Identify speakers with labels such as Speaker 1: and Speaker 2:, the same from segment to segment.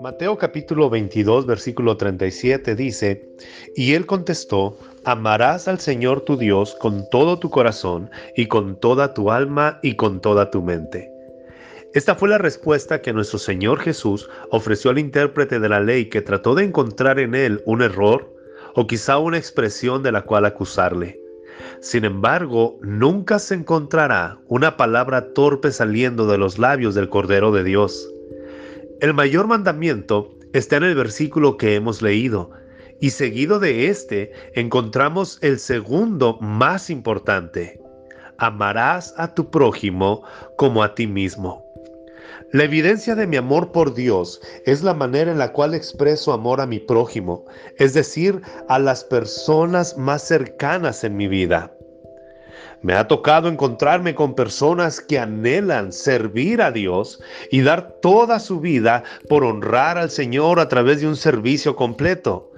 Speaker 1: Mateo capítulo 22 versículo 37 dice, y él contestó, amarás al Señor tu Dios con todo tu corazón y con toda tu alma y con toda tu mente. Esta fue la respuesta que nuestro Señor Jesús ofreció al intérprete de la ley que trató de encontrar en él un error o quizá una expresión de la cual acusarle. Sin embargo, nunca se encontrará una palabra torpe saliendo de los labios del Cordero de Dios. El mayor mandamiento está en el versículo que hemos leído, y seguido de este encontramos el segundo más importante. Amarás a tu prójimo como a ti mismo. La evidencia de mi amor por Dios es la manera en la cual expreso amor a mi prójimo, es decir, a las personas más cercanas en mi vida. Me ha tocado encontrarme con personas que anhelan servir a Dios y dar toda su vida por honrar al Señor a través de un servicio completo.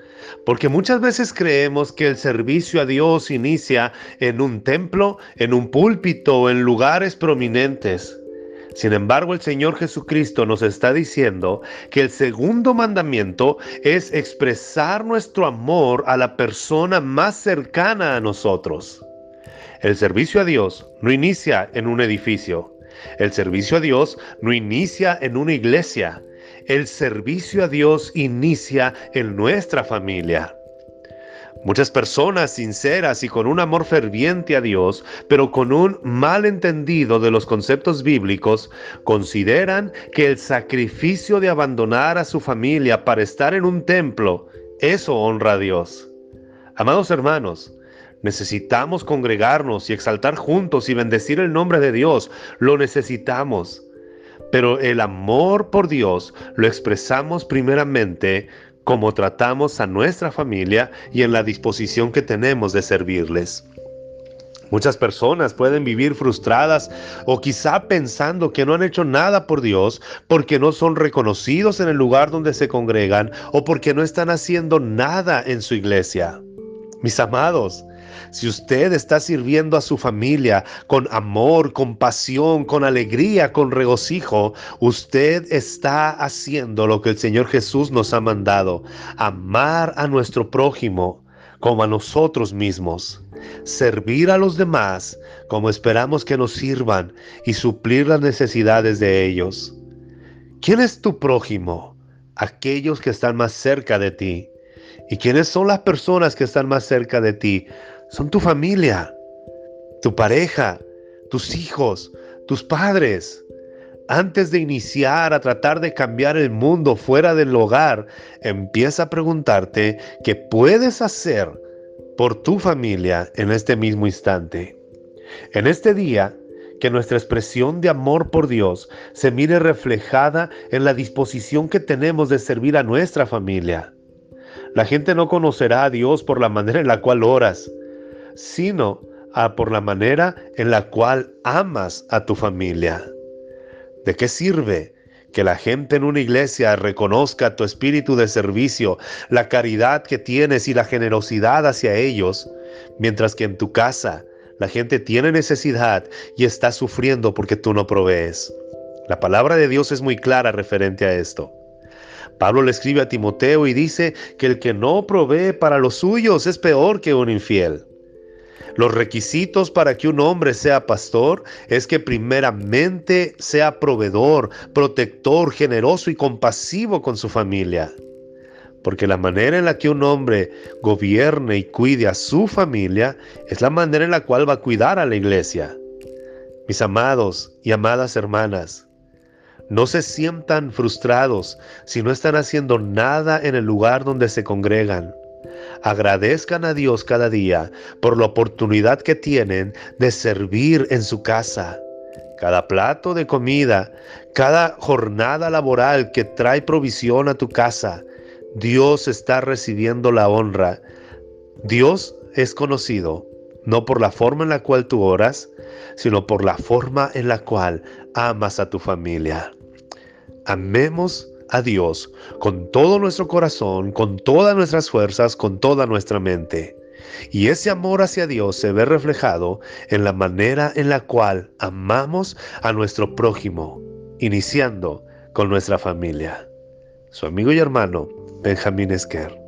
Speaker 1: Porque muchas veces creemos que el servicio a Dios inicia en un templo, en un púlpito o en lugares prominentes. Sin embargo, el Señor Jesucristo nos está diciendo que el segundo mandamiento es expresar nuestro amor a la persona más cercana a nosotros. El servicio a Dios no inicia en un edificio. El servicio a Dios no inicia en una iglesia. El servicio a Dios inicia en nuestra familia. Muchas personas sinceras y con un amor ferviente a Dios, pero con un mal entendido de los conceptos bíblicos, consideran que el sacrificio de abandonar a su familia para estar en un templo, eso honra a Dios. Amados hermanos, Necesitamos congregarnos y exaltar juntos y bendecir el nombre de Dios. Lo necesitamos. Pero el amor por Dios lo expresamos primeramente como tratamos a nuestra familia y en la disposición que tenemos de servirles. Muchas personas pueden vivir frustradas o quizá pensando que no han hecho nada por Dios porque no son reconocidos en el lugar donde se congregan o porque no están haciendo nada en su iglesia. Mis amados, si usted está sirviendo a su familia con amor, con pasión, con alegría, con regocijo, usted está haciendo lo que el Señor Jesús nos ha mandado, amar a nuestro prójimo como a nosotros mismos, servir a los demás como esperamos que nos sirvan y suplir las necesidades de ellos. ¿Quién es tu prójimo? Aquellos que están más cerca de ti. ¿Y quiénes son las personas que están más cerca de ti? Son tu familia, tu pareja, tus hijos, tus padres. Antes de iniciar a tratar de cambiar el mundo fuera del hogar, empieza a preguntarte qué puedes hacer por tu familia en este mismo instante. En este día, que nuestra expresión de amor por Dios se mire reflejada en la disposición que tenemos de servir a nuestra familia. La gente no conocerá a Dios por la manera en la cual oras, sino por la manera en la cual amas a tu familia. ¿De qué sirve que la gente en una iglesia reconozca tu espíritu de servicio, la caridad que tienes y la generosidad hacia ellos, mientras que en tu casa la gente tiene necesidad y está sufriendo porque tú no provees? La palabra de Dios es muy clara referente a esto. Pablo le escribe a Timoteo y dice que el que no provee para los suyos es peor que un infiel. Los requisitos para que un hombre sea pastor es que primeramente sea proveedor, protector, generoso y compasivo con su familia. Porque la manera en la que un hombre gobierne y cuide a su familia es la manera en la cual va a cuidar a la iglesia. Mis amados y amadas hermanas, no se sientan frustrados si no están haciendo nada en el lugar donde se congregan. Agradezcan a Dios cada día por la oportunidad que tienen de servir en su casa. Cada plato de comida, cada jornada laboral que trae provisión a tu casa, Dios está recibiendo la honra. Dios es conocido no por la forma en la cual tú oras, sino por la forma en la cual amas a tu familia. Amemos a Dios con todo nuestro corazón, con todas nuestras fuerzas, con toda nuestra mente. Y ese amor hacia Dios se ve reflejado en la manera en la cual amamos a nuestro prójimo, iniciando con nuestra familia. Su amigo y hermano, Benjamín Esquer.